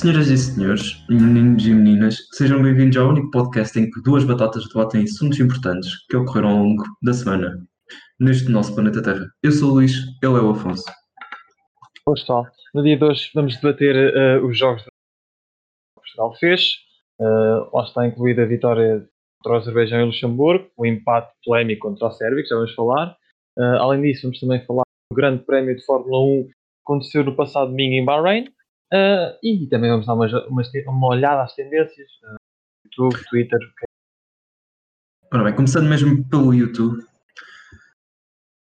Senhoras e senhores, meninos e meninas, sejam bem-vindos ao único podcast em que duas batatas debatem assuntos importantes que ocorreram ao longo da semana neste nosso planeta Terra. Eu sou o Luís, ele é o Afonso. Olá pessoal, no dia de hoje vamos debater uh, os jogos que Portugal fez. Uh, está incluída a vitória contra o Azerbaijão e Luxemburgo, o empate polémico contra o Sérvia, que já vamos falar. Uh, além disso, vamos também falar do Grande Prémio de Fórmula 1 que aconteceu no passado domingo em Bahrein. Uh, e também vamos dar uma, uma, uma olhada às tendências, uh, YouTube, Twitter. Ora bem, começando mesmo pelo YouTube,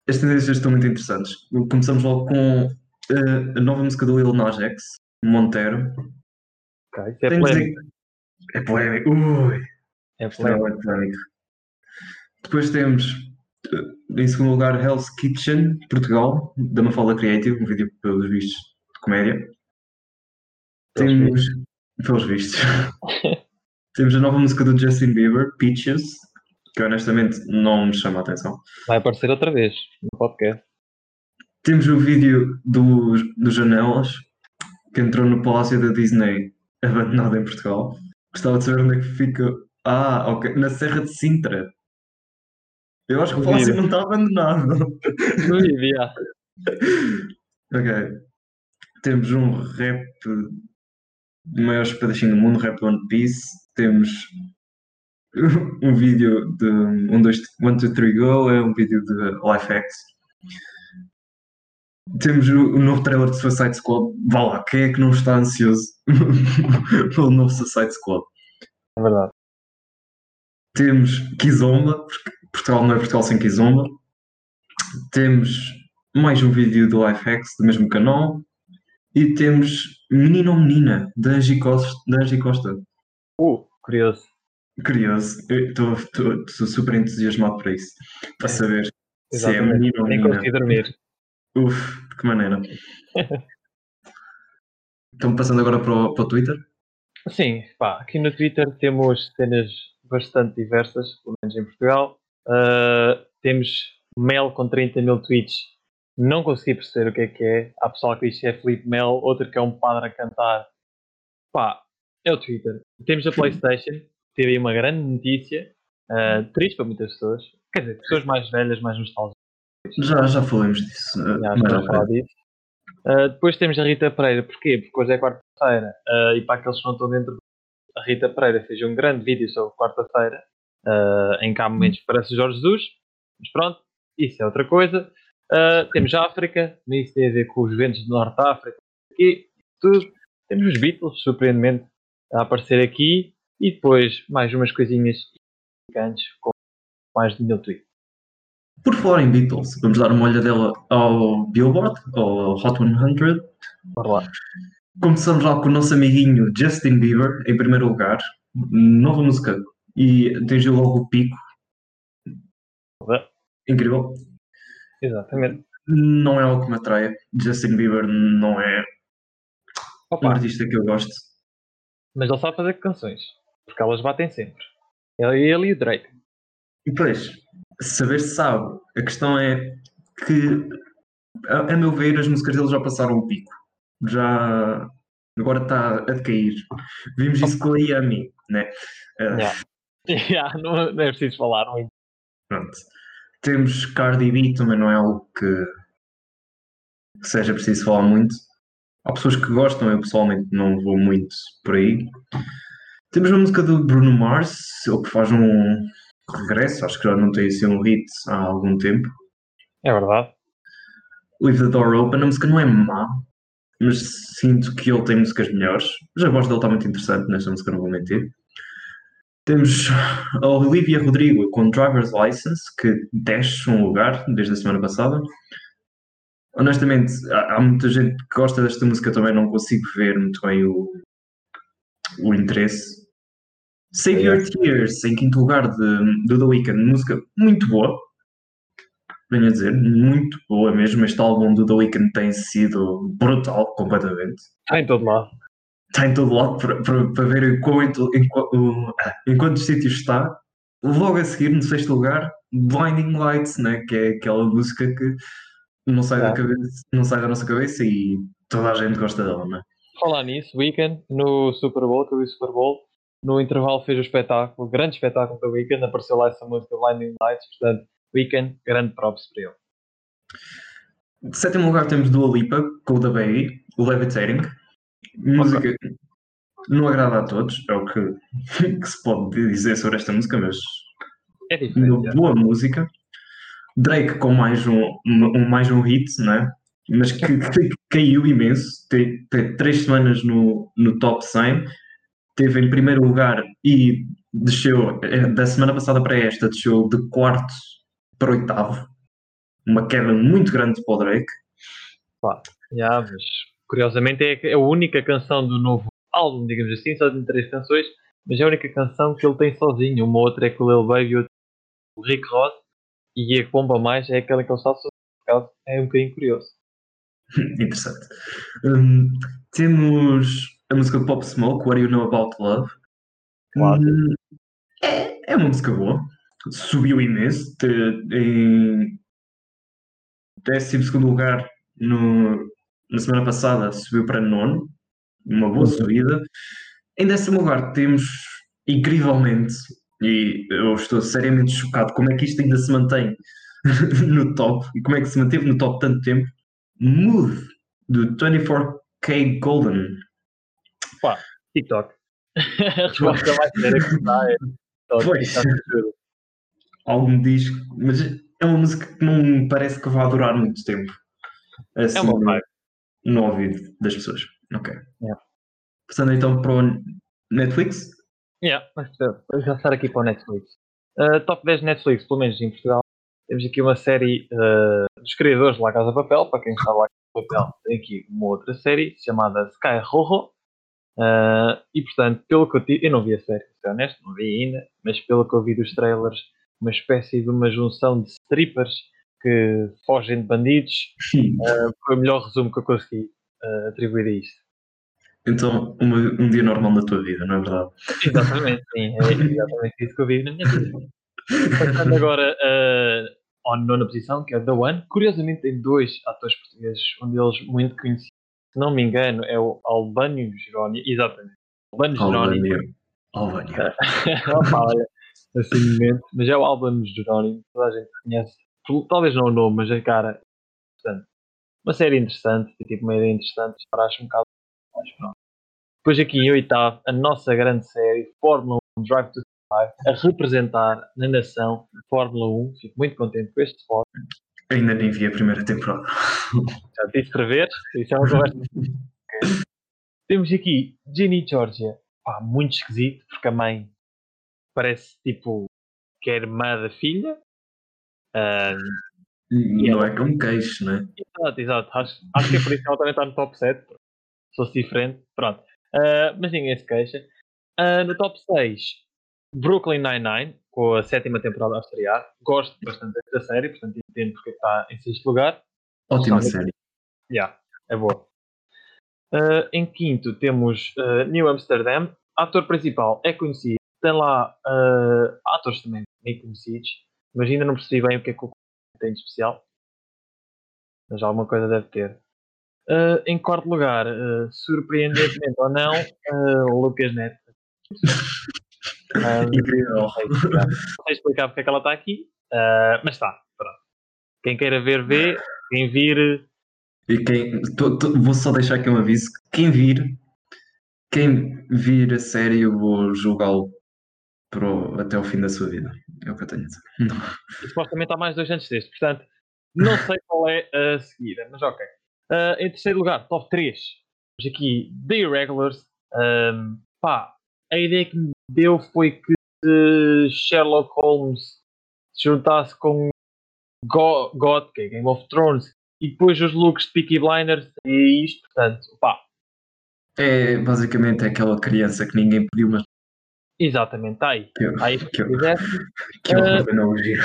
as tendências estão muito interessantes. Começamos logo com uh, a nova música do Lil Nas X, Montero. Okay, isso é polémico. É polémico. Ui. É polémico. É polémico. Depois temos, em segundo lugar, Hell's Kitchen, Portugal, da Mafalda Creative, um vídeo pelos vistos de comédia. Temos, pelos vistos, temos a nova música do Justin Bieber, Peaches, que honestamente não me chama a atenção. Vai aparecer outra vez no podcast. Temos o vídeo dos do Janelas, que entrou no Palácio da Disney, abandonado em Portugal. Gostava de saber onde é que fica. Ah, ok, na Serra de Sintra. Eu acho que o Palácio não está abandonado. No dia. ok. Temos um rap maior espadachim do mundo, Rap One Piece. Temos um vídeo de 1, 2, 1, 2, 3 Go, é um vídeo de Life Hacks. Temos o, o novo trailer de Suicide Squad. Vá lá, quem é que não está ansioso pelo novo Suicide Squad? É verdade. Temos Kizomba, porque Portugal não é Portugal sem Kizomba. Temos mais um vídeo do Life Hacks do mesmo canal. E temos Menino ou Menina, da Angie Costa. Angie Costa. Uh, curioso. Curioso. Estou super entusiasmado para isso. Para saber Exatamente. se é menino ou Nem menina. consegui dormir. Uf, de que maneira. Então passando agora para o, para o Twitter. Sim, pá, aqui no Twitter temos cenas bastante diversas, pelo menos em Portugal. Uh, temos Mel com 30 mil tweets. Não consegui perceber o que é que é. Há pessoal que diz que é Felipe Mel, outro que é um padre a cantar. Pá, é o Twitter. Temos a PlayStation, teve aí uma grande notícia, uh, triste para muitas pessoas. Quer dizer, pessoas mais velhas, mais nostálgicas. Já, já falamos disso. Já já falar disso. Uh, depois temos a Rita Pereira, porquê? Porque hoje é quarta-feira uh, e para aqueles que não estão dentro, a Rita Pereira fez um grande vídeo sobre quarta-feira, em que há momentos que parece Jorge Jesus, mas pronto, isso é outra coisa. Uh, temos a África, isso tem a ver com os ventos do Norte da África, e tudo. Temos os Beatles, surpreendentemente, a aparecer aqui, e depois mais umas coisinhas picantes com mais de mil tweets. Por falar em Beatles, vamos dar uma olhadela ao Billboard, ao Hot 100. Bora lá. Começamos lá com o nosso amiguinho Justin Bieber, em primeiro lugar. Nova música. E atingiu logo o pico. Incrível. Exatamente. Não é algo que me atraia. Justin Bieber não é um Opa, artista que eu gosto. Mas ele sabe fazer canções. Porque elas batem sempre. Ele, ele e o Drake. E depois, saber se sabe. A questão é que, a, a meu ver, as músicas dele já passaram o pico. Já. Agora está a decair. Vimos isso com a Yami, né? Ah, Yeah. Yeah, não, não é preciso falar muito. Pronto. Temos Cardi B, também não é algo que, que seja preciso falar muito. Há pessoas que gostam, eu pessoalmente não vou muito por aí. Temos uma música do Bruno Mars, ele que faz um regresso, acho que já não tem assim um hit há algum tempo. É verdade. Leave the Door Open, a música não é má, mas sinto que ele tem músicas melhores. Já a voz dele está muito interessante nesta música, não vou mentir. Temos a Olivia Rodrigo com Driver's License, que desce um lugar desde a semana passada. Honestamente, há, há muita gente que gosta desta música também, não consigo ver muito bem o, o interesse. Save Your Tears, em quinto lugar, de, do The Weeknd, música muito boa. Venho a dizer, muito boa mesmo. Este álbum do The Weeknd tem sido brutal, completamente Está em todo lado. Está em todo lado para, para, para ver em, qual, em, qual- o- em quantos sítios está. Logo a seguir, no sexto lugar, Blinding Lights, né? que é aquela música que não sai, da, Ah. cabeça, não sai da nossa cabeça e toda a gente gosta dela. Né? Falar nisso, Weekend, no Super Bowl, que eu vi o Super Bowl, no intervalo fez o espetáculo, o grande espetáculo da Weekend, apareceu lá essa música Lightning Lights, portanto, Weekend, grande props para ele. De sétimo lugar temos Dua Lipa, com o da Baby, o Levitating. Música não agrada a todos, é o que, que, se pode dizer sobre esta música, mas é uma boa música. Drake com mais um, um, mais um hit, né? mas que, que caiu imenso, teve, teve três semanas no, no top 100, teve em primeiro lugar e desceu, eh, da semana passada para esta, desceu de quarto para oitavo, uma queda muito grande para o Drake. Pá, yeah, mas curiosamente é a única canção do novo álbum, digamos assim, só tem três canções, mas é a única canção que ele tem sozinho. Uma outra é com o Lil Baby e outra com o Rick Ross, e a que bomba mais é aquela que ele está sozinho. É um bocadinho curioso. Interessante. Um, temos a música Pop Smoke, What Do You Know About Love. Claro. Um, é, é uma música boa. Subiu imenso. Em 12 lugar no, na semana passada subiu para nono. Uma boa uhum. subida. Em décimo lugar temos, incrivelmente, e eu estou seriamente chocado como é que isto ainda se mantém no top e como é que se manteve no top tanto tempo Mood, do 24K Golden. Pá, TikTok. a resposta mais séria que está é TikTok. Pois. Algo me diz, mas é uma música que não me parece que vá durar muito tempo. Assim, é uma vibe. No ouvido das pessoas. Ok. Yeah. Passando então para o Netflix. Yeah, vamos passar aqui para o Netflix. Uh, top 10 Netflix, pelo menos em Portugal. Temos aqui uma série uh, dos criadores de La Casa Papel, para quem está lá com Papel, tem aqui uma outra série chamada Sky Rojo. Uh, e portanto, pelo que eu tive, eu não vi a série, ser honesto, não vi ainda, mas pelo que eu vi dos trailers, uma espécie de uma junção de strippers que fogem de bandidos. Uh, foi o melhor resumo que eu consegui uh, atribuir a isto. Então, uma, um dia normal na tua vida, não é verdade? Exatamente, sim, é exatamente isso que eu vi na minha vida. Passando agora uh, à nona posição, que é The One. Curiosamente tem dois atores portugueses, um deles muito conhecido. Se não me engano, é o Albânio Jerónimo. Exatamente. Albânio Jerónimo. Albânio. olha, assim momento. Mas é o Albânio Jerónimo. Toda a gente conhece. Talvez não o nome, mas a cara. Uma série interessante. Tipo, uma ideia interessante. Paraste um bocado. Mas pronto. Depois aqui em oitavo, a nossa grande série, Fórmula 1 Drive to a representar na nação Fórmula 1. Fico muito contente com este spot. Ainda nem vi a primeira temporada. Já disse para ver, isso é uma conversa. Temos aqui Ginny Georgia, pá, muito esquisito, porque a mãe parece tipo que é irmã da filha. Não ela... é como queixo, né? Exato, exato. Acho, acho que é por isso que ela também está no top 7. Se fosse diferente, pronto. Uh, mas ninguém se queixa. Uh, no top 6, Brooklyn Nine-Nine, com a sétima temporada a estrear. Gosto bastante da série, portanto entendo porque está em sexto lugar. Ótima série. Yeah, é boa. Uh, em quinto temos uh, New Amsterdam. Ator principal é conhecido. Tem lá uh, atores também bem conhecidos, mas ainda não percebi bem o que é que o tem de especial. Mas alguma coisa deve ter. Uh, em quarto lugar, uh, surpreendentemente ou não, uh, Lucas Neto. Incrível. Não sei, explicar porque é que ela está aqui, mas está. Pronto. Quem queira ver, vê. Quem vir. E quem, tô, tô, vou só deixar aqui um aviso: quem vir, quem vir a série, eu vou julgá-lo até o fim da sua vida. É o que eu tenho a dizer. E, supostamente há mais dois antes deste, portanto, não sei qual é a seguida, mas ok. Uh, em terceiro lugar, top 3. Temos aqui The Irregulars. Um, pá, a ideia que me deu foi que se Sherlock Holmes se juntasse com God, que é Game of Thrones, e depois os looks de Peaky Blinders, e isto, portanto, pá. É basicamente aquela criança que ninguém pediu, mas. Exatamente, está aí. Que, aí que, que uh... analogia.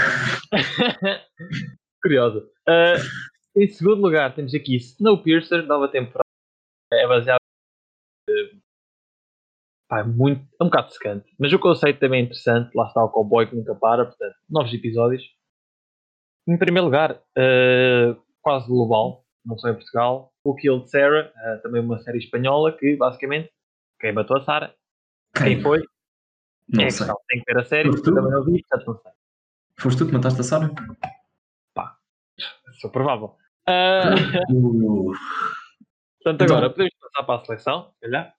Curiosa. Uh, em segundo lugar, temos aqui Snowpiercer, nova temporada. É baseado Pá, é, muito, é um bocado secante. Mas o conceito também é interessante. Lá está o cowboy que nunca para. Portanto, novos episódios. Em primeiro lugar, uh, quase global. Não só em Portugal. o Kill de Sarah, uh, também uma série espanhola que basicamente quem matou a Sarah, quem foi, não é sei. questão. Tem que ver a série, porque também não vi, portanto não sei. Foste tu que mataste a Sarah? Pá, sou provável. Uh, portanto, Então- agora podemos passar para a seleção, se calhar.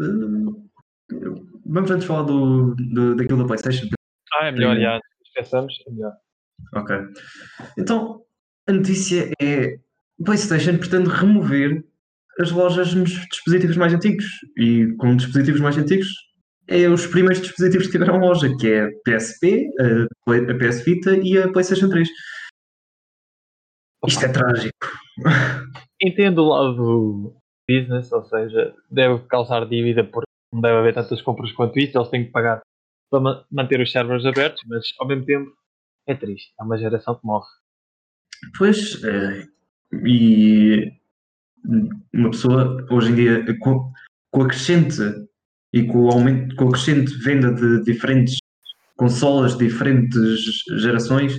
uh, vamos antes falar do, do, daquilo da Playstation. Ah, é melhor, Sim. já. Esqueçamos, é melhor. Ok. Então, a notícia é: PlayStation pretende remover as lojas nos dispositivos mais antigos. E com dispositivos mais antigos, é os primeiros dispositivos que tiveram loja, que é a PSP, a, Play- a PS Vita e a PlayStation 3. Isto é trágico. Entendo o lado do business, ou seja, deve causar dívida porque não deve haver tantas compras quanto isso, eles têm que pagar para ma- manter os servers abertos, mas ao mesmo tempo é triste. É uma geração que morre. Pois, eh, e uma pessoa hoje em dia, com, com a crescente e com o aumento, com a crescente venda de diferentes consolas, de diferentes gerações,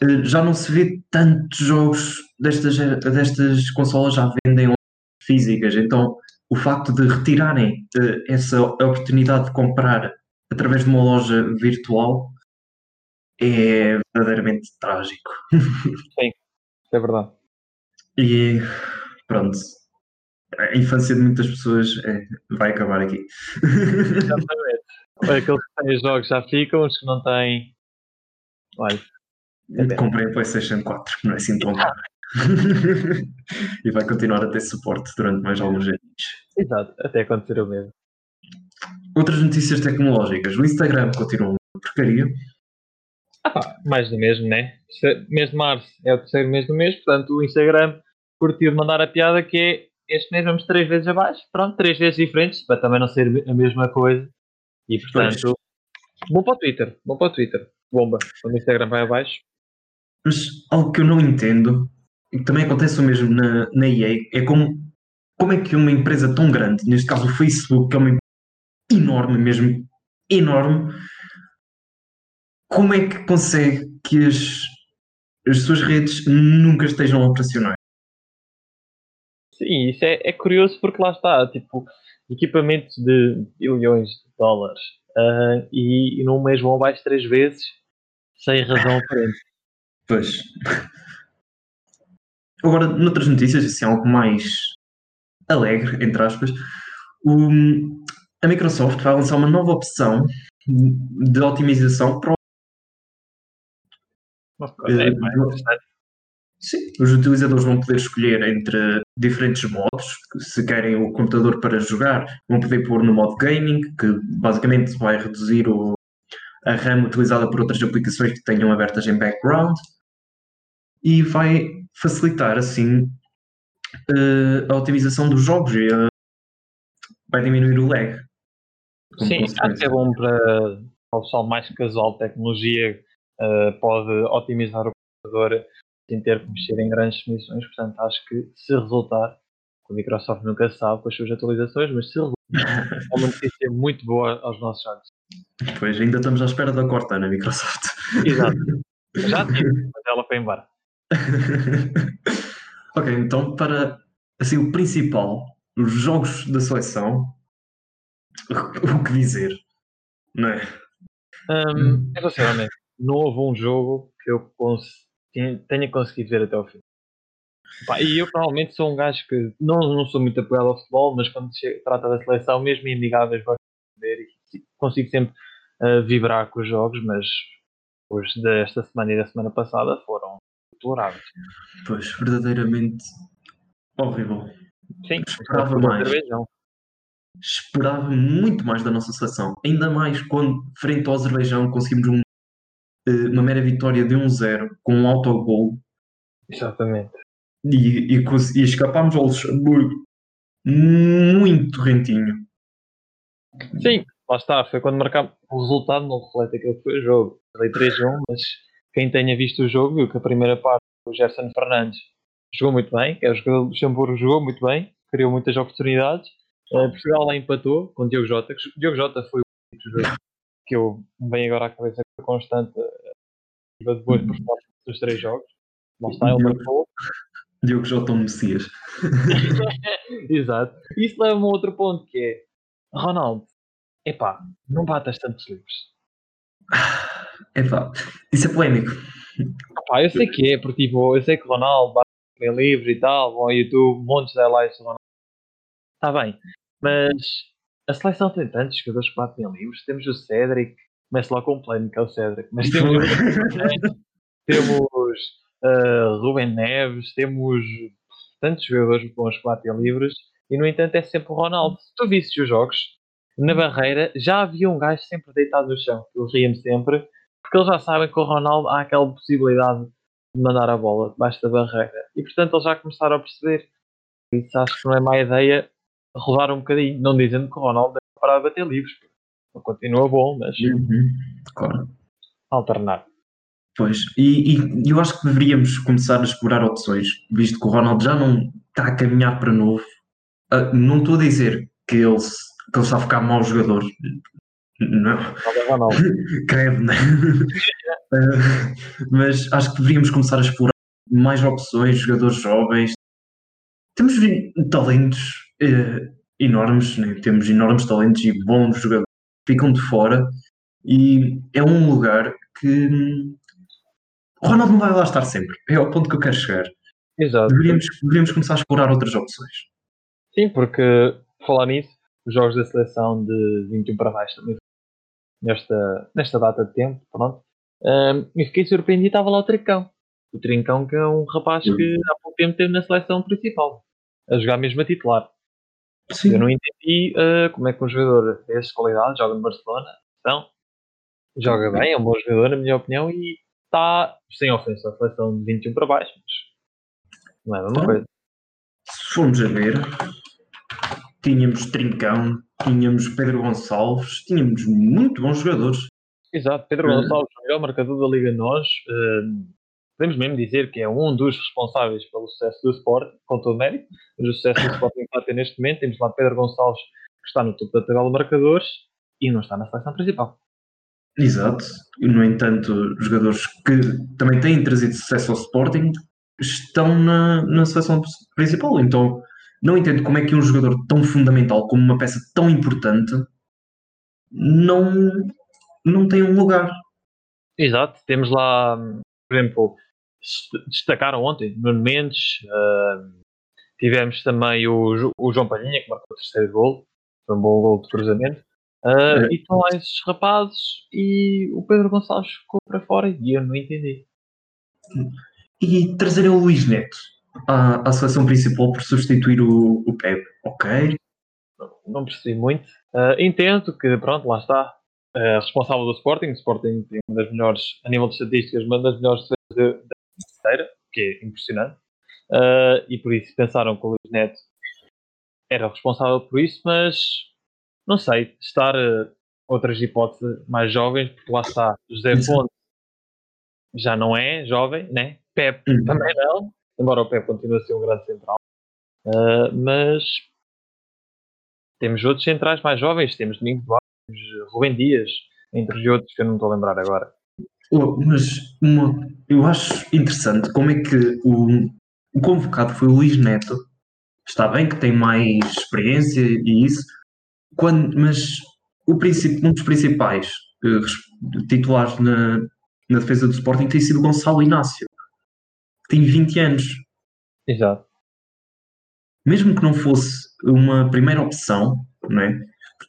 eh, já não se vê tantos jogos destas, destas consolas já vendem físicas. Então, o facto de retirarem eh, essa oportunidade de comprar através de uma loja virtual é verdadeiramente trágico. É verdade. E pronto, a infância de muitas pessoas é, vai acabar aqui. Exatamente. Aqueles que têm os jogos já ficam, os que não têm. Olha, Comprei a PlayStation 4, não é assim tão caro. e vai continuar a ter suporte durante mais alguns anos. exato, até acontecer o mesmo. Outras notícias tecnológicas. O Instagram continua uma porcaria. Ah, pá, mais do mesmo, né? Mês de março é o terceiro mês do mês, portanto o Instagram curtiu de mandar a piada que é este mês vamos três vezes abaixo, pronto, três vezes diferentes, para também não ser a mesma coisa. E portanto, bom para o Twitter, bom para o Twitter, bomba. Quando o Instagram vai abaixo, Mas algo que eu não entendo, e que também acontece o mesmo na, na EA, é como, como é que uma empresa tão grande, neste caso o Facebook, que é uma empresa enorme mesmo, enorme, como é que consegue que as, as suas redes nunca estejam operacionais? Sim, isso é, é curioso porque lá está, tipo, equipamentos de bilhões de dólares ah, e, e num mês vão abaixo três vezes sem razão aparente. Pois. Agora, noutras notícias, assim, algo mais alegre, entre aspas, o- a Microsoft vai lançar uma nova opção de otimização para o- Eh, pá, é. Sim, os utilizadores vão poder escolher entre diferentes modos. Se querem o computador para jogar, vão poder pôr no modo gaming, que basicamente vai reduzir o- a RAM utilizada por outras aplicações que tenham abertas em background e vai facilitar assim eh, a otimização dos jogos e a- vai diminuir o lag. Sim, acho que é bom para o pessoal mais casual tecnologia, eh, pode otimizar o computador sem ter que mexer em grandes definições. Portanto, acho que se resultar, a Microsoft nunca sabe com as suas atualizações, mas se resultar, é uma notícia muito boa aos nossos jogos. Pois ainda estamos à espera da Cortana, Microsoft. Exato. Já tive, mas ela foi embora. ok, então para assim o principal, os jogos da seleção, o que dizer, não é? Hum, eu vou ser honesto, não houve um jogo que eu cons- tenha- conseguido ver até ao fim. Pá, e eu provavelmente sou um gajo que não, não sou muito apegado ao futebol, mas quando se trata da seleção, mesmo em amigáveis, gosto de ver e consigo sempre ah, vibrar com os jogos, mas os desta semana e da semana passada foram deploráveis. Pois, verdadeiramente horrível. Sim, Esperava mais. cervejão. Esperava muito mais da nossa seleção, ainda mais quando, frente ao Azerbaijão, conseguimos um- uma mera vitória de 1-0 com um autogol Exatamente. e, e, e escapámos ao Luxemburgo muito rentinho. Sim, lá está, foi quando marcámos o resultado, não reflete aquilo que foi o jogo. Falei 3-1, mas quem tenha visto o jogo viu que a primeira parte o Gerson Fernandes jogou muito bem, que é o jogador do Luxemburgo jogou muito bem, criou muitas oportunidades. Eh, Portugal lá empatou com o Diogo Jota, que o Diogo Jota foi o único jogador que eu me vem agora à cabeça com a constante de boas performances dos três jogos. Lá está, ele marcou. Diogo Jota um Messias. Exato. Isso leva-me a outro ponto que é Ronaldo, epá, não batas tantos livros. Epá, isso é polémico. Epá, eu sei que é, porque tipo, eu sei que Ronaldo bate bem livros e tal, vão ao YouTube, montes de highlights do Ronaldo. Está bem, mas a seleção tem tantos jogadores que batem livros. Temos o Cédric, começa lá com o plano, que é o Cédric, mas temos, temos uh, Rubem Neves, temos tantos jogadores bons que batem livros e no entanto é sempre o Ronaldo. Se tu visses os jogos, na barreira já havia um gajo sempre deitado no chão, eu ria-me sempre, porque eles já sabem que o Ronaldo há aquela possibilidade de mandar a bola debaixo da barreira e portanto eles já começaram a perceber. Isso acho que não é má ideia rodar um bocadinho, não dizendo que o Ronaldo deve parar de bater livros, continua bom, mas Uhum, claro. alternar. Pois, e, e eu acho que deveríamos começar a explorar opções, visto que o Ronaldo já não está a caminhar para novo. Ah, não estou a dizer que ele, que ele está a ficar mau jogador. Não, credo, né? Ah, mas acho que deveríamos começar a explorar mais opções, jogadores jovens. Temos talentos eh, enormes, né? temos enormes talentos e bons jogadores ficam de fora e é um lugar que hum, o Ronaldo não vai lá estar sempre. É ao ponto que eu quero chegar. Exato. Deveríamos, deveríamos começar a explorar outras opções. Sim, porque falar nisso, os jogos da seleção de 21 para baixo também nesta, nesta data de tempo, pronto. Ahm, e fiquei surpreendido, estava lá o Trincão. O Trincão que é um rapaz que há pouco tempo esteve na seleção principal, a jogar mesmo a titular. Sim. Eu não entendi ah, como é que um jogador dessas qualidades joga no Barcelona, então, joga bem, é um bom jogador, na minha opinião, e está sem ofensa à seleção de 21 para baixo, mas não é a mesma Tá. coisa. Se formos a ver, tínhamos Trincão, tínhamos Pedro Gonçalves, tínhamos muito bons jogadores. Exato, Pedro Hum. Gonçalves, o melhor marcador da Liga Nós, hum, podemos mesmo dizer que é um dos responsáveis pelo sucesso do Sport, com todo o mérito, mas o sucesso do Sporting está a ter neste momento. Temos lá Pedro Gonçalves, que está no topo da tabela de marcadores e não está na seleção principal. Exato. E, no entanto, jogadores que também têm trazido sucesso ao Sporting estão na, na seleção principal. Então, não entendo como é que um jogador tão fundamental, como uma peça tão importante, não, não tem um lugar. Exato, temos lá, hum, por exemplo, destacaram ontem Nuno Mendes, hum, tivemos também o, o João Palhinha, que marcou o terceiro gol, foi um bom gol de cruzamento. Ah, É. E estão lá esses rapazes e o Pedro Gonçalves ficou para fora e eu não entendi. E trazer o Luís Neto à, à seleção principal por substituir o, o Pepe. Ok. não percebi muito. Ah, entendo que, pronto, lá está. ah, responsável do Sporting. O Sporting tem uma das melhores, a nível de estatísticas, uma das melhores da inteira, que é impressionante. Ah, e por isso pensaram que o Luís Neto era o responsável por isso, mas não sei, estar ah, outras hipóteses mais jovens, porque lá está, José. Fonte já não é jovem, né? Pepe Uhum. também não, embora o Pepe continue a ser um grande central. Ah, mas temos outros centrais mais jovens, temos Domingos Duarte, temos Rubem Dias, entre os outros que eu não estou a lembrar agora. Oh, mas uma- eu acho interessante como é que o, o convocado foi o Luís Neto. Está bem que tem mais experiência e isso, quando, mas o um dos principais res- titulares na, na defesa do Sporting tem sido Gonçalo Inácio, que tem 20 anos. Exato. mesmo que não fosse uma primeira opção, não é?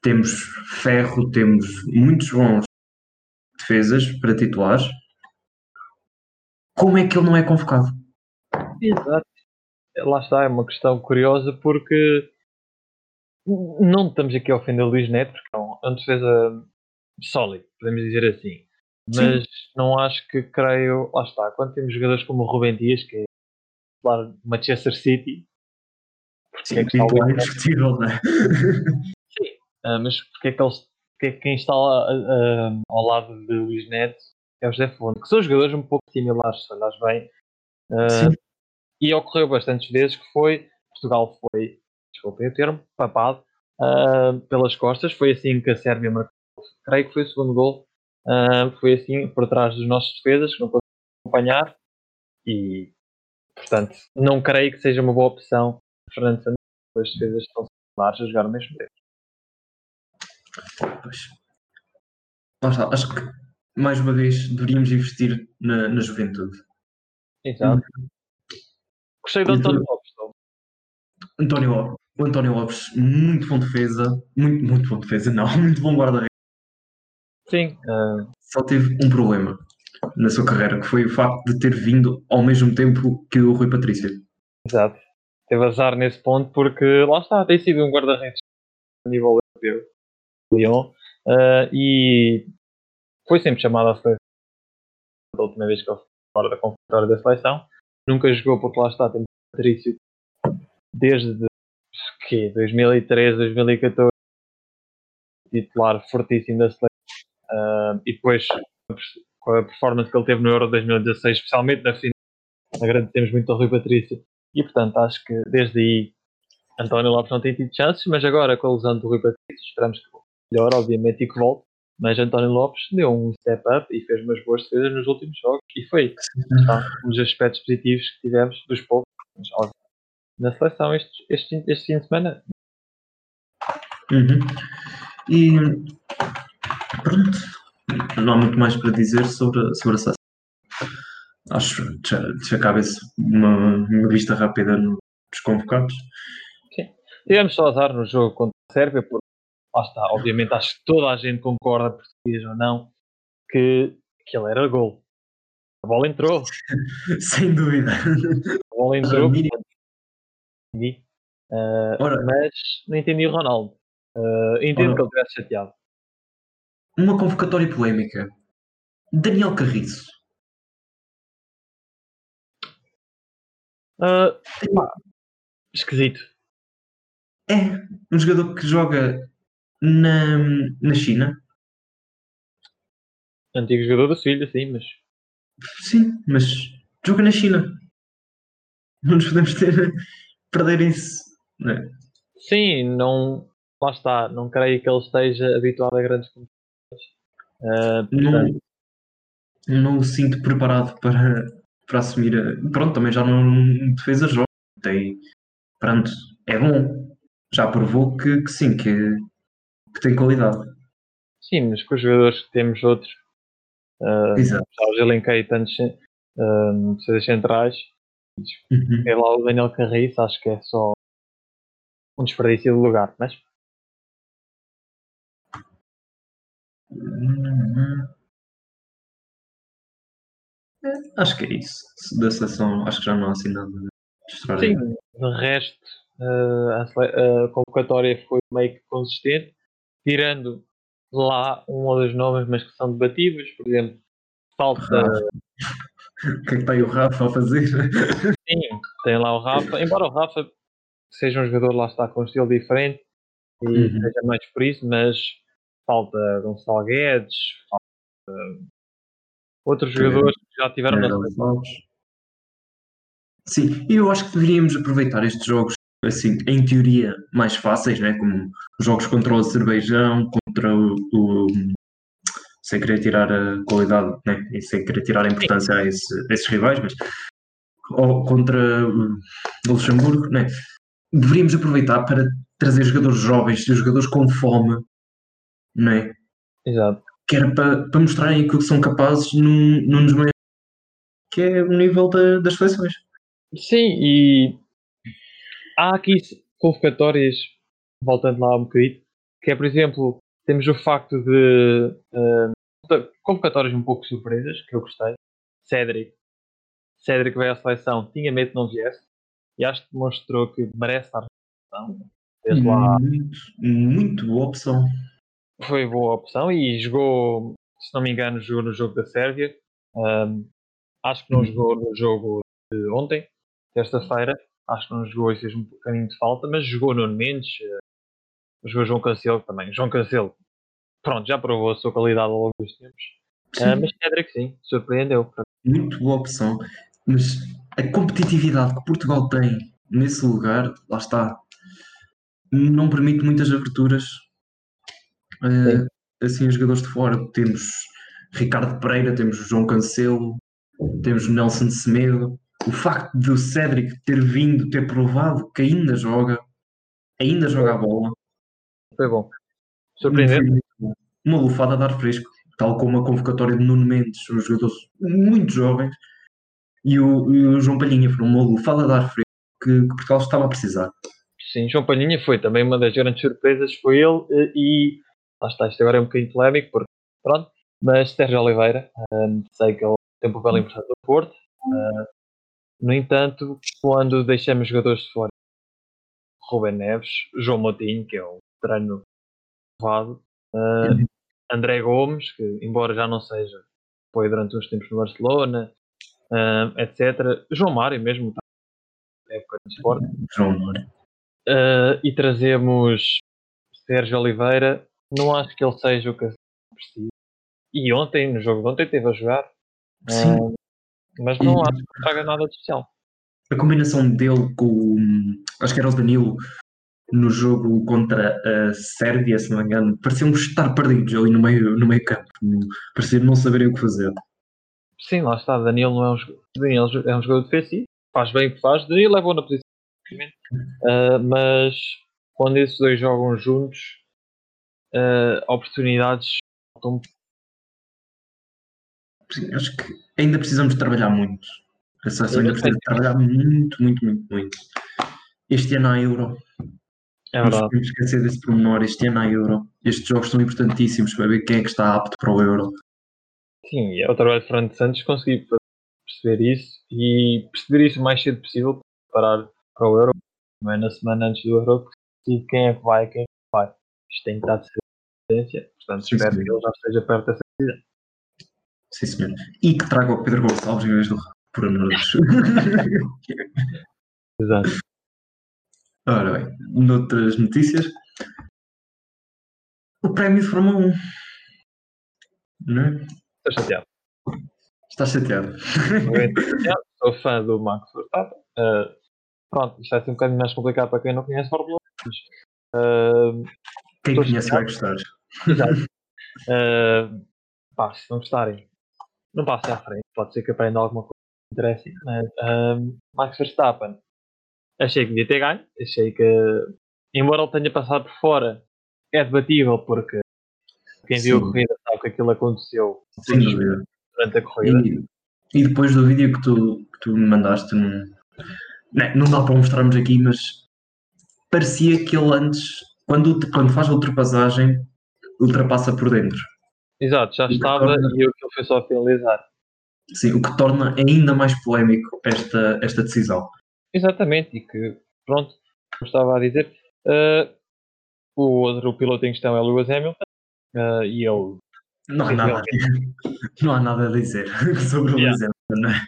Temos Ferro, temos muitos bons defesas para titulares. Como é que ele não é convocado? Exato. Lá está, é uma questão curiosa porque não estamos aqui a ofender o Luís Neto, porque é um- é uma defesa sólida, podemos dizer assim. Mas não acho que creio. Lá está, quando temos jogadores como o Rubem Dias, que é claro, Manchester City, porque é que está Neto? indiscutível, não é? Ah, mas porque é que, é que quem está lá, ah, ao lado de Luís Neto é o José Fonte, que são jogadores um pouco similares, se olhares bem. Sim. e ocorreu bastantes vezes que foi, Portugal foi, desculpem o termo, papado ah, pelas costas. Foi assim que a Sérvia marcou, creio que foi o segundo gol. Ah, foi assim por trás dos nossos defesas, que não conseguiram acompanhar. E Portanto, não creio que seja uma boa opção Fernando Santos, as defesas estão similares a jogar o mesmo tempo. Pois. Lá está. Acho que, mais uma vez, deveríamos investir na, na juventude. Exato. Gostei do António Lopes. não? António Lopes. O António Lopes, muito bom defesa. Muito, muito bom defesa, não. Muito bom guarda-redes. Sim, ah, Só teve um problema na sua carreira, que foi o facto de ter vindo ao mesmo tempo que o Rui Patrício. exato. Teve azar nesse ponto porque lá está, tem sido um guarda-redes a nível europeu. Lyon. ah, e foi sempre chamado a seleção. Da última vez que ele foi fora da convocatória da seleção. Nunca jogou porque lá está, tem Patrício desde que 2013, 2014 titular fortíssimo da seleção Ah, e depois com a performance que ele teve no Euro 2016 especialmente na final agradecemos muito ao Rui Patrício e portanto acho que desde aí António Lopes não tem tido chances mas agora com a lesão do Rui Patrício esperamos que melhor obviamente e que volte mas António Lopes deu um step up e fez umas boas defesas nos últimos jogos e foi tá, um dos aspectos positivos que tivemos dos poucos mas, óbvio, na seleção este, este, este fim de semana Uhum. E pronto, não há muito mais para dizer sobre, sobre a seleção. Acho que já, já cabe-se uma, uma vista rápida nos convocados. Tivemos só azar no jogo contra a Sérvia, porque lá está, obviamente acho que toda a gente concorda, português ou não, que aquele era gol. A bola entrou, Sem dúvida. a bola entrou. Entendi. Ora. mas não entendi o Ronaldo. Ah, entendo Ora. que ele estivesse chateado. Uma convocatória polémica. Daniel Carriço. Pá, esquisito. É um jogador que joga na, na China. Antigo jogador da Sevilha, sim, mas Sim, mas joga na China. Não nos podemos ter perder isso. Não é? sim, não. Lá está, não creio que ele esteja habituado a grandes competições. Não, portanto, não o sinto preparado para, para assumir. A... Pronto, também já não defesa joga. Tem, pronto, é bom. Já provou que, que sim, que, que tem qualidade. sim, mas com os jogadores que temos outros. ah, Exato. já os elenquei tantos defesas centrais. Uhum. É lá o Daniel Carriço, acho que é só um desperdício de lugar, mas Uhum. Acho que é isso. Da seleção, acho que já não há assim nada de sim, de resto ah, a, a convocatória foi meio que consistente, tirando lá um ou dois nomes, mas que são debatíveis, por exemplo, falta. O que é que está aí o Rafa a fazer? sim, tem lá o Rafa, embora o Rafa seja um jogador lá está com um estilo diferente e Uhum. seja mais por isso, mas falta Gonçalo Guedes, falta outros Também. jogadores que já tiveram na Carlos Alves. Sim, e eu acho que deveríamos aproveitar estes jogos, assim, em teoria, mais fáceis, né? como os jogos contra o Azerbaijão, contra o, o- sem querer tirar a qualidade, né? e sem querer tirar a importância a, esse- a esses rivais, mas ou contra o Luxemburgo, né? deveríamos aproveitar para trazer jogadores jovens, jogadores com fome, né? Exato. que era para, para mostrarem aquilo que são capazes num, num dos maiores, que é o nível da- das seleções. Sim, e há aqui convocatórias, voltando lá um bocadinho, que é, por exemplo, temos o facto de eh, convocatórias um pouco surpresas, que eu gostei. Cédric. Cédric veio à seleção, tinha medo que não viesse, e acho que demonstrou que merece estar na seleção. Lá Muito, muito boa opção. foi boa opção e jogou, se não me engano, jogou no jogo da Sérvia. Ahm, acho que não Uhum. jogou no jogo de ontem, terça-feira. Acho que não jogou e fez um bocadinho de falta, mas jogou Nuno Mendes, eh, jogou João Cancelo também. João Cancelo, pronto, já provou a sua qualidade ao longo dos tempos. Ah, mas Cédric, sim, surpreendeu. Muito boa opção. Mas a competitividade que Portugal tem nesse lugar, lá está, não permite muitas aberturas. Eh, assim, os jogadores de fora, temos Ricardo Pereira, temos João Cancelo, temos Nelson Semedo. O facto de o Cédric ter vindo, ter provado que ainda joga, ainda joga a bola, Foi bom. Surpreendente. uma lufada de ar fresco, tal como a convocatória de Nuno Mendes, os jogadores muito jovens, e o, e o João Palhinha foi uma lufada de ar fresco que, que Portugal estava a precisar. Sim, João Palhinha foi também uma das grandes surpresas, foi ele eh, e lá está, isto agora é um bocadinho polémico, porque pronto, mas Sérgio Oliveira, eh, sei que ele tem um papel importante no Porto, eh, no entanto, quando deixamos jogadores de fora, Rubem Neves, João Moutinho, que é um treino provado, eh, André Gomes, que embora já não seja, foi durante uns tempos no Barcelona, eh, etc. João Mário mesmo, tá, época de esporte. João Mário. Uh, e trazemos Sérgio Oliveira. Não acho que ele seja o que precisa. E ontem, no jogo de ontem, esteve a jogar. Sim. Mas não E- acho que traga nada de especial. A combinação dele com acho que era o Danilo no jogo contra a Sérvia, se não me engano, parecíamos estar perdidos ali no meio, no meio campo. Parecia não saberem o que fazer. Sim, lá está. Danilo não é um, Danilo é um jogador defensivo. Faz bem o que faz. Danilo levou na posição. Uh, mas quando esses dois jogam juntos, uh, oportunidades faltam Sim, acho que ainda precisamos de trabalhar muito. A seleção ainda precisa de trabalhar muito, muito, muito, muito. Este ano há Euro. É Não verdade. podemos esquecer desse pormenor. Este ano há Euro. Estes jogos são importantíssimos para ver quem é que está apto para o Euro. Sim, é o trabalho de Fernando Santos conseguir perceber isso e perceber isso o mais cedo possível para preparar para o Euro. Não é na semana antes do Euro que quem é que vai e quem é que não vai. Isto tem que estar de certeza. Portanto, Sim, espero sim. que ele já esteja perto dessa decisão. Sim, senhor. E que traga o Pedro Gonçalves em vez do Rafa, por amor de Deus. Exato. Ora bem, noutras notícias, o prémio de Fórmula 1. Não é? Estou chateado. Estás chateado? Chateado. Sou fã do Max Verstappen. Uh, pronto, isto vai ser um bocadinho mais complicado para quem não conhece Fórmula 1. Mas, uh, Quem Estou conhece vai gostar. Exato. Uh, pá, se não gostarem, não passem à frente. Pode ser que aprenda alguma coisa que interesse. Mas um, Max Verstappen, achei que devia ter ganho. Achei que, embora ele tenha passado por fora, é debatível porque quem viu Sim. a corrida sabe que aquilo aconteceu dúvida. durante a corrida. E, e depois do vídeo que tu, que tu me mandaste, não, não, não dá para mostrarmos aqui, mas parecia que ele antes, quando, quando faz a ultrapassagem, ultrapassa por dentro. Exato, já estava torna- e aquilo foi só finalizar. Sim, o que torna ainda mais polémico esta, esta decisão. Exatamente, e que, pronto, como estava a dizer, uh, o outro piloto em questão é o Lewis Hamilton, uh, e ele Não há nada, não há nada a dizer sobre o Yeah. Luís Hamilton, não é?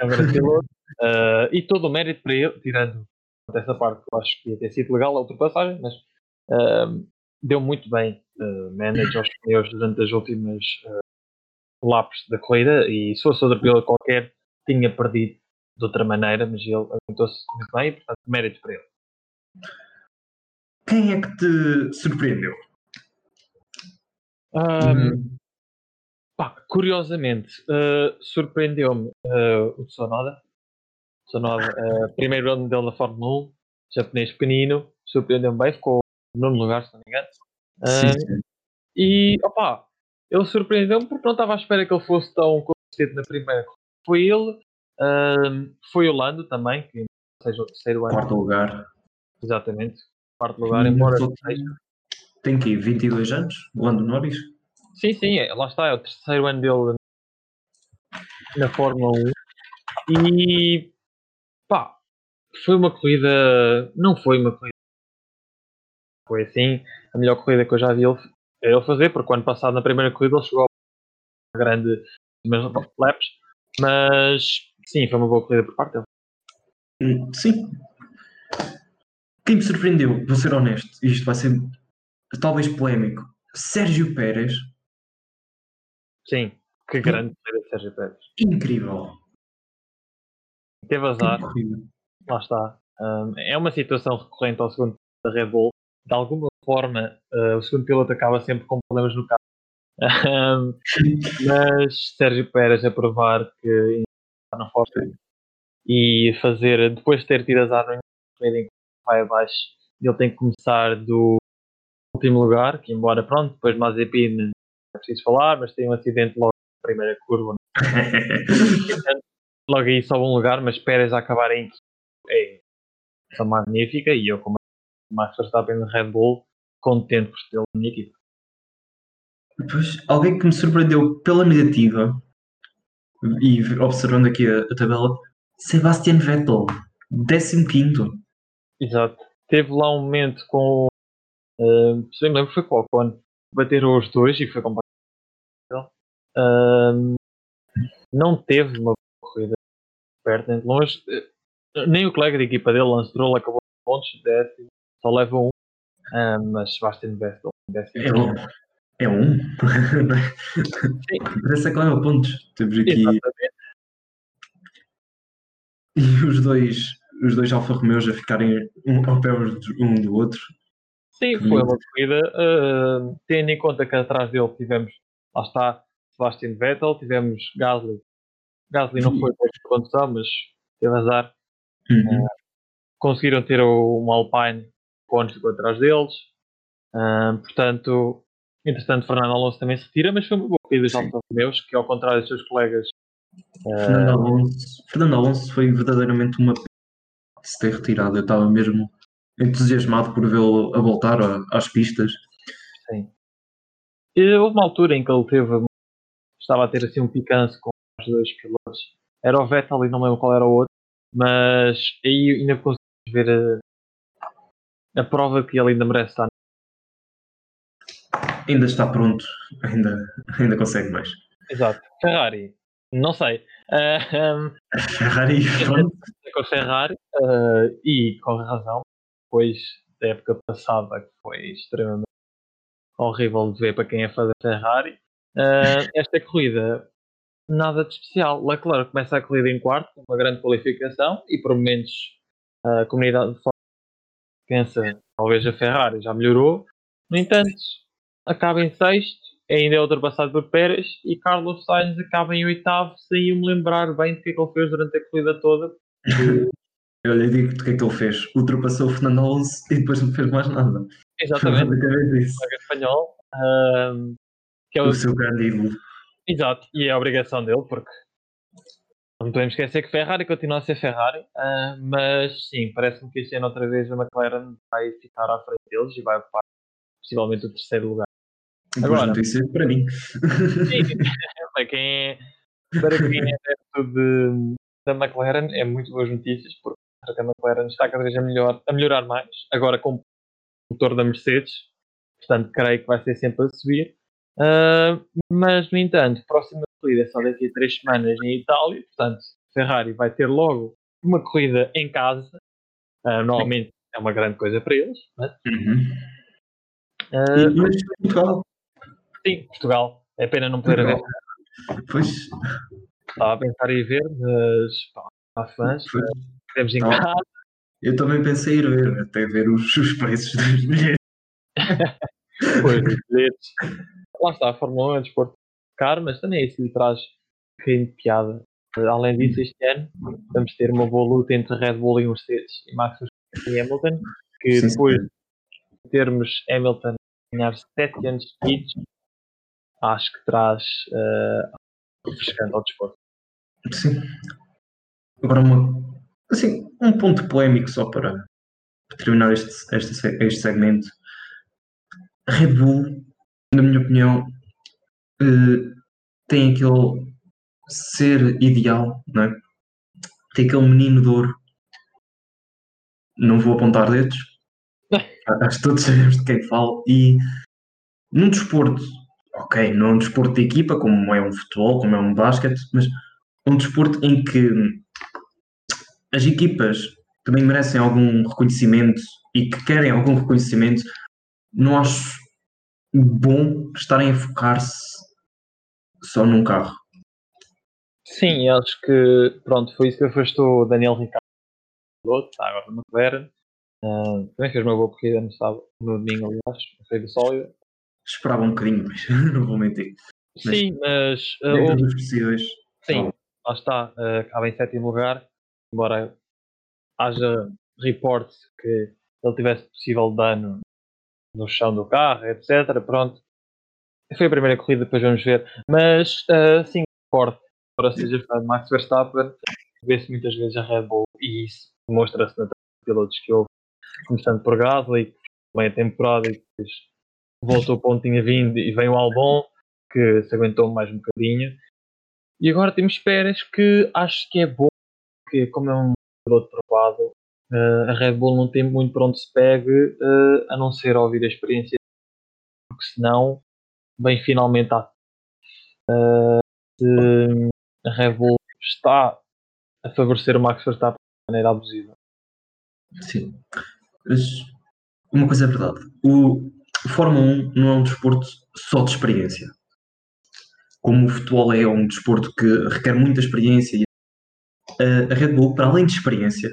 é um piloto, uh, e todo o mérito para ele, tirando dessa parte que eu acho que ia ter sido legal a ultrapassagem, mas uh, deu muito bem uh, manage aos pneus durante as últimas uh, laps da corrida, e se fosse outro piloto qualquer, tinha perdido de outra maneira, mas ele aguentou-se muito bem, e portanto, mérito para ele. Quem é que te surpreendeu? Um, Hum, Pá, curiosamente, uh, surpreendeu-me uh, o Tsunoda. Tsunoda, uh, primeiro ano dele na Fórmula 1, japonês pequenino, surpreendeu-me bem, ficou nono lugar, se não me engano. sim, Uh, sim. e, opá, ele surpreendeu-me porque não estava à espera que ele fosse tão consistente na primeira. Foi ele, um, foi o Lando também, que seja o terceiro ano, Quarto lugar. exatamente, quarto lugar, embora seja Tem que 22 anos? Lando Norris? Sim, sim, é, lá está, é o terceiro ano dele na Fórmula 1 e pá, foi uma corrida, não foi uma corrida, foi assim, a melhor corrida que eu já vi ele, ele fazer, porque o ano passado na primeira corrida ele chegou a grande mas laps, mas sim, foi uma boa corrida por parte dele. Hum, Sim. Quem me surpreendeu, vou ser honesto, isto vai ser talvez polémico. Sérgio Pérez, Sim, que grande corrida de Sérgio Pérez. incrível. Teve azar, lá está. Um, é uma situação recorrente ao segundo da Red Bull. De alguma forma, uh, o segundo piloto acaba sempre com problemas no carro. Um, mas Sérgio Pérez a provar que na força. e fazer, depois de ter tido azar no corrida vai abaixo, ele tem que começar do último lugar, que embora pronto, depois de Mazepin é preciso falar, mas tem um acidente logo na primeira curva. logo aí sobe um lugar, mas Pérez a acabar em é essa magnífica e eu como Max Verstappen no Red Bull contente por ter na minha equipa. Depois, alguém que me surpreendeu pela negativa e observando aqui a, a tabela, Sebastian Vettel, 15. Exato. Teve lá um momento com. Uh, se me lembro, foi qual? Quando bateram os dois e foi completamente. Uh, não teve uma corrida perto nem de longe. Nem o colega de equipa dele, Lance Stroll, acabou pontos, décimo, só leva um. Uh, mas Sebastian Vettel. É um. É um? Parece que leva pontos. Temos aqui. E os dois, os dois Alfa Romeos a ficarem um ao pé um do outro. Sim, foi uma corrida. Uh, tendo em conta que atrás dele tivemos, lá está, Sebastian Vettel, tivemos Gasly. Gasly não foi por condução, mas teve azar. Uhum. Uh, conseguiram ter um Alpine ficou atrás deles. Uh, portanto, entretanto, Fernando Alonso também se retira, mas foi uma boa corrida dos Alfa Romeos, que ao contrário dos seus colegas Fernando ah, Alonso, Fernando Alonso foi verdadeiramente uma de se ter retirado. Eu estava mesmo entusiasmado por vê-lo a voltar às pistas. Sim. E houve uma altura em que ele teve estava a ter assim um picante com os dois pilotos. Era o Vettel e não lembro qual era o outro, mas aí ainda conseguimos ver a, prova que ele ainda merece estar. Ainda está pronto, ainda, ainda consegue mais. Exato. Ferrari, não sei. Uh, Ferrari, com a Ferrari uh, e com razão, depois da época passada que foi extremamente horrível de ver para quem é fã da Ferrari. Uh, esta corrida, nada de especial. Leclerc começa a corrida em quarto, com uma grande qualificação e por momentos a comunidade de pensa talvez a Ferrari já melhorou. No entanto, acaba em sexto ainda é ultrapassado por Pérez e Carlos Sainz acaba em oitavo sem eu me lembrar bem do que é que ele fez durante a corrida toda. eu lhe digo do que é que ele fez. Ultrapassou o Fernando Alonso e depois não fez mais nada. Exatamente. o espanhol. Um, que é o, o seu grande ídolo. Exato, e é a obrigação dele, porque não podemos esquecer que Ferrari continua a ser Ferrari, uh, mas sim, parece-me que este ano outra vez a McLaren vai ficar à frente deles e vai ocupar possivelmente o terceiro lugar. Agora, notícia para mim. Sim, para quem é, para quem é dentro de, da McLaren é muito boas notícias, porque a McLaren está cada vez a, melhor, a melhorar mais, agora com o motor da Mercedes, portanto creio que vai ser sempre a subir. Uh, mas, no entanto, próxima corrida é só daqui a três semanas em Itália, portanto, Ferrari vai ter logo uma corrida em casa. Uh, normalmente é uma grande coisa para eles. Mas, uhum. uh, mas Portugal Sim, Portugal. É pena não poder ver. Pois. Estava a pensar em ver, mas pá, há fãs. Podemos em casa. Eu também pensei em ir ver, até ver os, os preços dos bilhetes. pois, os bilhetes. Lá está, a Fórmula 1 é um desporto caro, mas também é isso lhe traz um de piada. Além disso, este ano vamos ter uma boa luta entre Red Bull e Mercedes e Max e Hamilton, que sim, depois de termos Hamilton ganhar 7 anos seguidos, acho que traz uh, refrescante ao desporto. Sim. Agora, uma, assim, um ponto polémico só para, para terminar este, este, este segmento. Red Bull, na minha opinião, uh, tem aquele ser ideal, não é? Tem aquele menino de ouro. Não vou apontar dedos. Acho que todos sabemos de quem falo. E num desporto ok, não é um desporto de equipa, como é um futebol, como é um basquete, mas um desporto em que as equipas também merecem algum reconhecimento e que querem algum reconhecimento, não acho bom estarem a focar-se só num carro. Sim, acho que pronto, foi isso que afastou o Daniel Ricciardo está agora no McLaren. Uh, também fez uma boa corrida no sábado, no domingo, aliás, foi do sólido esperava um bocadinho mais, não vou mentir. Mas, sim, mas. Uh, dentro dos possíveis. Sim, lá está, uh, acaba em sétimo lugar. embora haja reportes que ele tivesse possível dano no chão do carro, etc. Pronto. Foi a primeira corrida, depois vamos ver. Mas, uh, sim, forte. Para seja de Max Verstappen, vê-se muitas vezes a Red Bull e isso demonstra-se na pilotos que houve, começando por Gasly, meia temporada e depois voltou para onde tinha vindo e vem o Albon, que se aguentou mais um bocadinho. E agora temos Pérez, que acho que é bom, que como é um piloto provado, uh, a Red Bull não tem muito para onde se pegue, uh, a não ser ouvir a experiência, porque senão vem finalmente uh, a Red Bull está a favorecer o Max Verstappen de maneira abusiva. Sim, mas uma coisa é verdade: o Fórmula 1 não é um desporto só de experiência. Como o futebol é um desporto que requer muita experiência, a Red Bull, para além de experiência,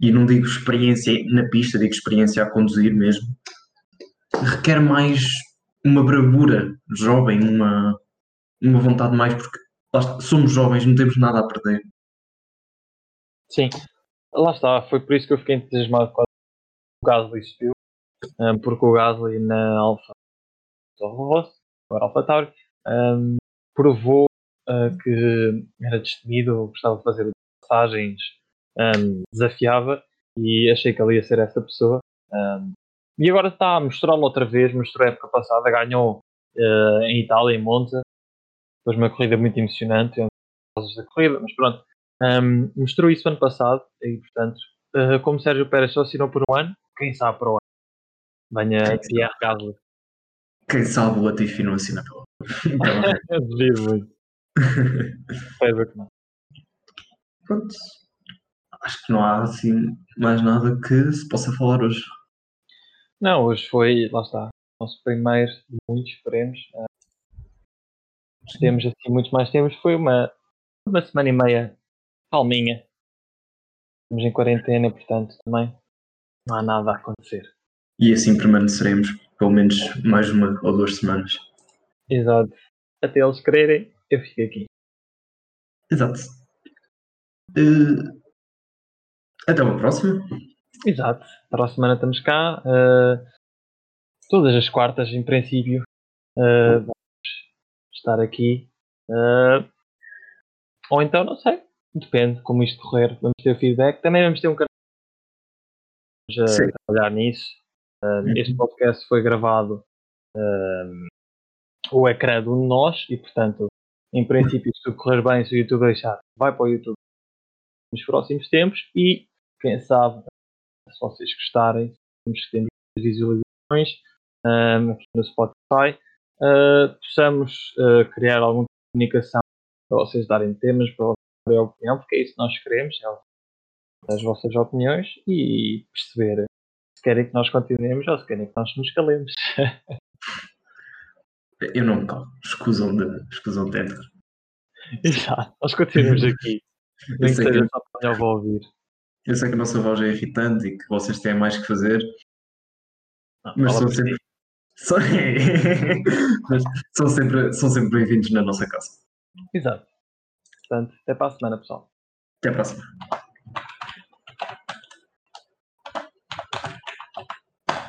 e não digo experiência na pista, digo experiência a conduzir mesmo, requer mais uma bravura jovem, uma, uma vontade mais, porque somos jovens, não temos nada a perder. Sim, lá está, foi por isso que eu fiquei entusiasmado quando o Gasly subiu, um, porque o Gasly na Alfa agora Alfa Tauri, um, provou uh, que era destemido, gostava de fazer passagens, um, desafiava e achei que ele ia ser essa pessoa. e agora está a mostrá-lo outra vez, mostrou a época passada, ganhou uh, em Itália, em Monza, depois uma corrida muito emocionante, da corrida, mas pronto, um, mostrou isso ano passado e, portanto, uh, como Sérgio Pérez só assinou por um ano, quem sabe para o ano venha Pierre Gasly. Quem sabe o Latifi não assina pelo ano. Duvido muito. Pronto. Acho que não há assim mais nada que se possa falar hoje. Não, hoje foi, lá está, nosso primeiro de muitos, esperemos. Uh, temos assim muitos mais tempos. Foi uma, uma semana e meia calminha. Estamos em quarentena, portanto, também não há nada a acontecer. E assim permaneceremos pelo menos mais uma ou duas semanas. Exato. Até eles quererem, eu fico aqui. Exato. Uh, até uma próxima. Exato. Para a semana estamos cá. Uh, todas as quartas, em princípio. Uh, vamos estar aqui. ou então, não sei depende como isto correr, vamos ter feedback. Também vamos ter um canal a trabalhar nisso. Uh, uhum. Este podcast foi gravado uh, o ecrã de um de nós e, portanto, em princípio, se tudo correr bem, se o YouTube deixar, vai para o YouTube nos próximos tempos e, quem sabe, se vocês gostarem, temos que ter visualizações um, aqui no Spotify, uh, possamos uh, criar alguma comunicação para vocês darem temas, para a opinião, porque é isso que nós queremos, é as vossas opiniões e perceber se querem que nós continuemos ou se querem que nós nos calemos. Eu não me calo, escusam de, escusam de entrar. Exato, nós continuamos aqui. Nem que seja só para eu ouvir. Eu sei que a nossa voz é irritante e que vocês têm mais que fazer, ah, mas são sempre, são... mas são sempre, são sempre bem-vindos na nossa casa. Exato. Portanto, até para a semana, pessoal. Até a próxima.